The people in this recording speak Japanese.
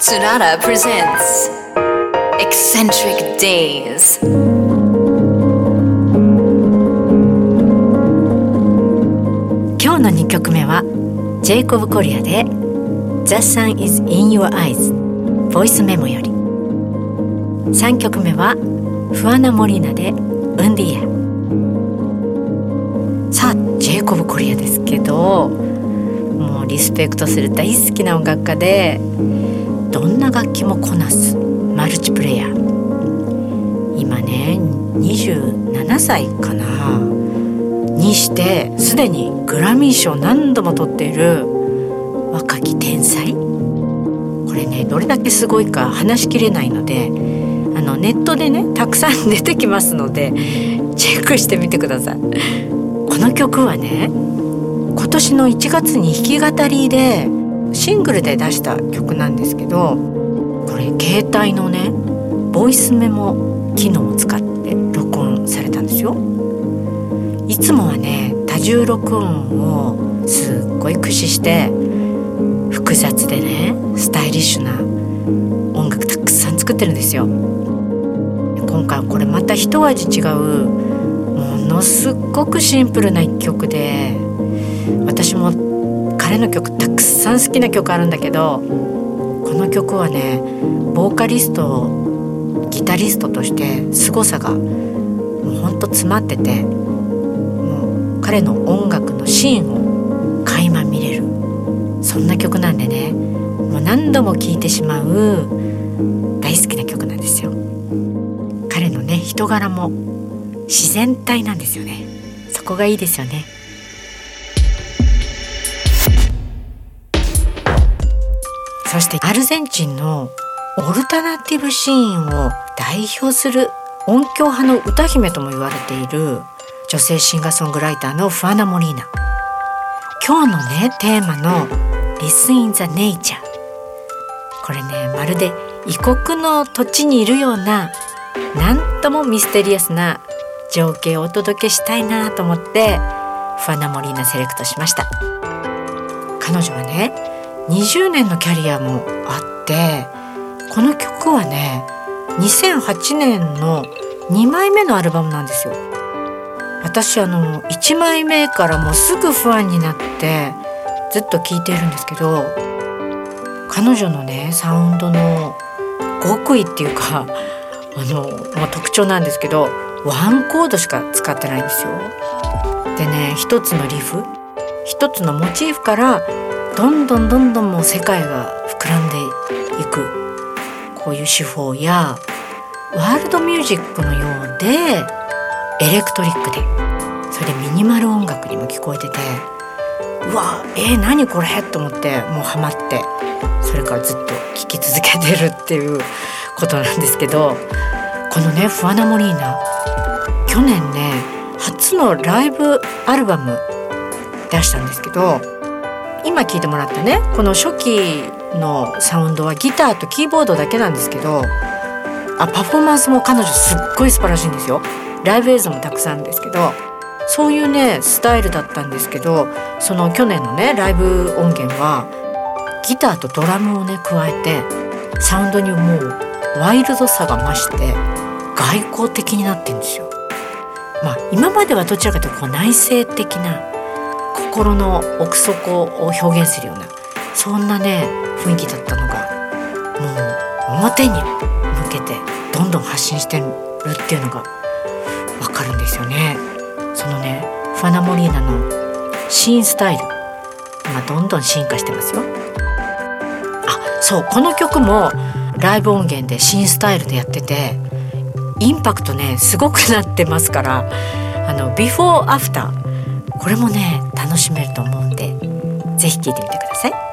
Tsunada presents Eccentric Days. 今日の2曲目はジェイコブ・コリアで「The Sun is in Your Eyes」ボイスメモより3曲目はフアナ・モリーナで「ウンディア」さあジェイコブ・コリアですけどもうリスペクトする大好きな音楽家でどんな楽器もこなす。マルチプレイヤー。今ね27歳かな。にしてすでにグラミー賞何度も取っている。若き天才。これねどれだけすごいか話しきれないのであのネットでねたくさん出てきますのでチェックしてみてください。この曲はね今年の1月に弾き語りでシングルで出した曲なんですけどこれ携帯のねボイスメモ機能を使って録音されたんですよ。いつもはね多重録音をすっごい駆使して複雑でねスタイリッシュな音楽たくさん作ってるんですよ。今回これまた一味違うものすっごくシンプルな一曲で私も彼の曲たくさん好きな曲あるんだけどこの曲はねボーカリストギタリストとして凄さがもうほんと詰まっててもう彼の音楽のシーンを垣間見れる。そんな曲なんでねもう何度も聴いてしまう大好きな曲なんですよ。彼のね人柄も自然体なんですよね。そこがいいですよね。そしてアルゼンチンのオルタナティブシーンを代表する音響派の歌姫とも言われている女性シンガーソングライターのフアナ・モリーナ。今日のねテーマの「Listen in the Nature」これねまるで異国の土地にいるようななんともミステリアスな情景をお届けしたいなと思ってフアナ・モリーナセレクトしました。彼女はね20年のキャリアもあってこの曲はね2008年の2枚目のアルバムなんですよ私あの1枚目からもうすぐファンになってずっと聴いてるんですけど彼女のねサウンドの極意っていうか あの、まあ、特徴なんですけどワンコードしか使ってないんですよ。でね一つのリフ一つのモチーフからどんどんどんどんもう世界が膨らんでいく。こういう手法やワールドミュージックのようでエレクトリックで。それでミニマル音楽にも聞こえててうわえー、何これ？と思ってもうハマって。それからずっと聴き続けてるっていうことなんですけどこのねフアナ・モリーナ。去年ね初のライブアルバム出したんですけど今聴いてもらったねこの初期のサウンドはギターとキーボードだけなんですけどあパフォーマンスも彼女すっごい素晴らしいんですよライブ映像もたくさんあるんですけどそういうねスタイルだったんですけどその去年のねライブ音源はギターとドラムをね加えてサウンドにもうワイルドさが増して外交的になってんですよ。まあ今まではどちらかというとこう内省的な心の奥底を表現するようなそんなね雰囲気だったのがもう表に向けてどんどん発信してるっていうのがわかるんですよね。そのねファナ・モリーナのシーンスタイル今どんどん進化してますよ。あそうこの曲もライブ音源でシーンスタイルでやっててインパクトねすごくなってますからあのビフォーアフターこれもね楽しめると思うんで是非聴いてみてください。